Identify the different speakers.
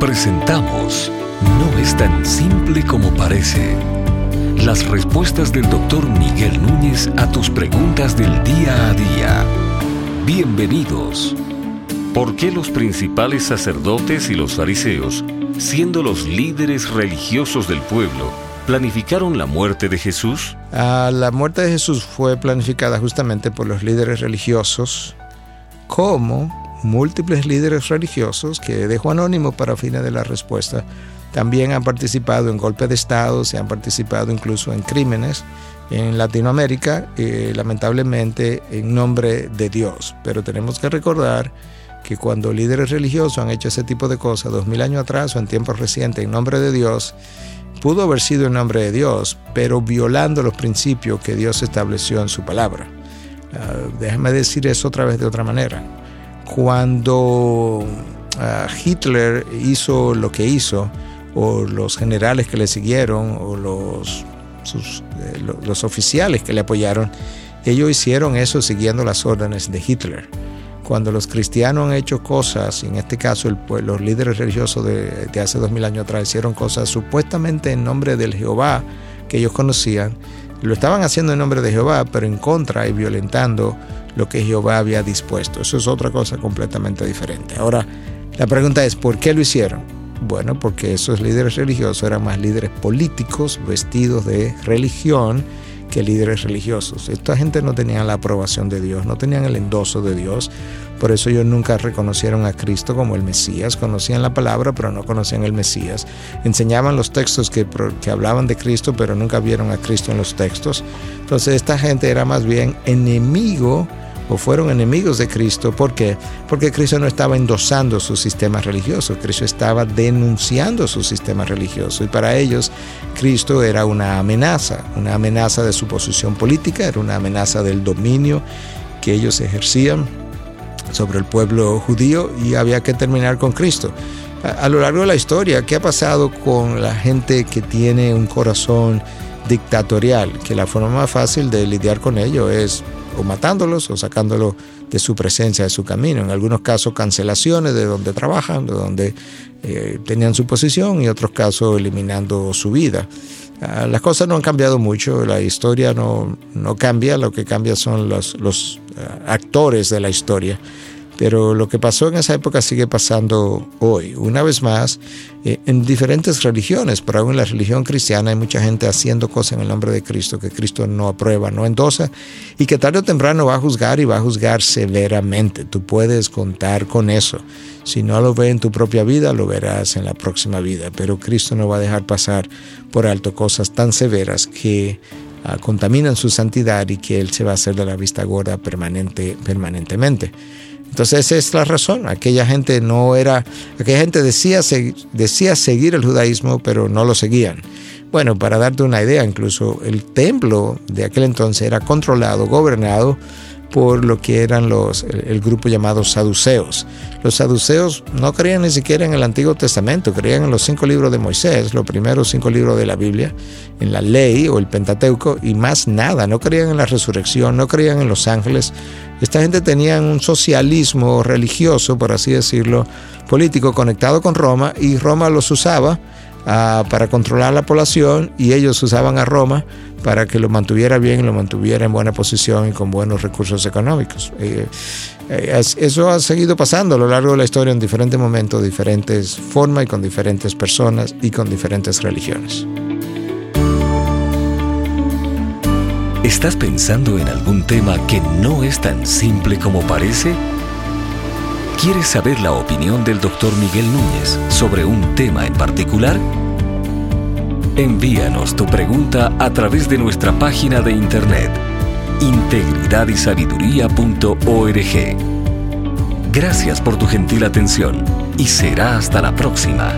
Speaker 1: Presentamos No es tan simple como parece. Las respuestas del doctor Miguel Núñez a tus preguntas del día a día. Bienvenidos. ¿Por qué los principales sacerdotes y los fariseos, siendo los líderes religiosos del pueblo, planificaron la muerte de Jesús?
Speaker 2: Ah, la muerte de Jesús fue planificada justamente por los líderes religiosos como múltiples líderes religiosos que dejo anónimo para fines de la respuesta también han participado en golpes de Estado, se han participado incluso en crímenes en Latinoamérica, eh, lamentablemente en nombre de Dios. Pero tenemos que recordar que cuando líderes religiosos han hecho ese tipo de cosas, dos mil años atrás o en tiempos recientes, en nombre de Dios, pudo haber sido en nombre de Dios, pero violando los principios que Dios estableció en su palabra. Ah, déjame decir eso otra vez de otra manera cuando ah, Hitler hizo lo que hizo, o los generales que le siguieron, o los, eh, los oficiales que le apoyaron, ellos hicieron eso siguiendo las órdenes de Hitler. Cuando los cristianos han hecho cosas, en este caso los líderes religiosos de, de hace dos mil años atrás hicieron cosas supuestamente en nombre del Jehová que ellos conocían, lo estaban haciendo en nombre de Jehová, pero en contra y violentando lo que Jehová había dispuesto. Eso es otra cosa completamente diferente. Ahora, la pregunta es, ¿por qué lo hicieron? Bueno, porque esos líderes religiosos eran más líderes políticos vestidos de religión que líderes religiosos. Esta gente no tenía la aprobación de Dios, no tenían el endoso de Dios. Por eso ellos nunca reconocieron a Cristo como el Mesías. Conocían la palabra, pero no conocían el Mesías. Enseñaban los textos que, que hablaban de Cristo, pero nunca vieron a Cristo en los textos. Entonces esta gente era más bien enemigo o fueron enemigos de Cristo. ¿Por qué? Porque Cristo no estaba endosando su sistema religioso, Cristo estaba denunciando su sistema religioso y para ellos Cristo era una amenaza, una amenaza de su posición política, era una amenaza del dominio que ellos ejercían sobre el pueblo judío y había que terminar con Cristo. A, lo largo de la historia, ¿qué ha pasado con la gente que tiene un corazón dictatorial? Que la forma más fácil de lidiar con ello es o matándolos o sacándolos de su presencia, de su camino. En algunos casos cancelaciones de donde trabajan, de donde eh, tenían su posición y otros casos eliminando su vida. Ah, las cosas no han cambiado mucho, la historia no, no cambia, lo que cambia son los, los ah, actores de la historia. Pero lo que pasó en esa época sigue pasando hoy. Una vez más, eh, en diferentes religiones, pero aún en la religión cristiana hay mucha gente haciendo cosas en el nombre de Cristo que Cristo no aprueba, no endosa, y que tarde o temprano va a juzgar y va a juzgar severamente. Tú puedes contar con eso. Si no lo ve en tu propia vida, lo verás en la próxima vida. Pero Cristo no va a dejar pasar por alto cosas tan severas que ah, contaminan su santidad y que Él se va a hacer de la vista gorda permanente, permanentemente. Entonces esa es la razón. Aquella gente no era, aquella gente decía, decía seguir el judaísmo, pero no lo seguían. Bueno, para darte una idea, incluso el templo de aquel entonces era controlado, gobernado por lo que eran los, el, grupo llamado saduceos. Los saduceos no creían ni siquiera en el Antiguo Testamento, creían en los cinco libros de Moisés, los primeros cinco libros de la Biblia, en la ley o el Pentateuco y más nada, no creían en la resurrección, no creían en los ángeles. Esta gente tenía un socialismo religioso, por así decirlo, político conectado con Roma y Roma los usaba ah, para controlar la población y ellos usaban a Roma para que lo mantuviera bien lo mantuviera en buena posición y con buenos recursos económicos. Eh, eh, eso ha seguido pasando a lo largo de la historia en diferentes momentos, diferentes formas y con diferentes personas y con diferentes religiones.
Speaker 1: ¿Estás pensando en algún tema que no es tan simple como parece? ¿Quieres saber la opinión del doctor Miguel Núñez sobre un tema en particular? Envíanos tu pregunta a través de nuestra página de internet integridadysabiduría.org. Gracias por tu gentil atención y será hasta la próxima.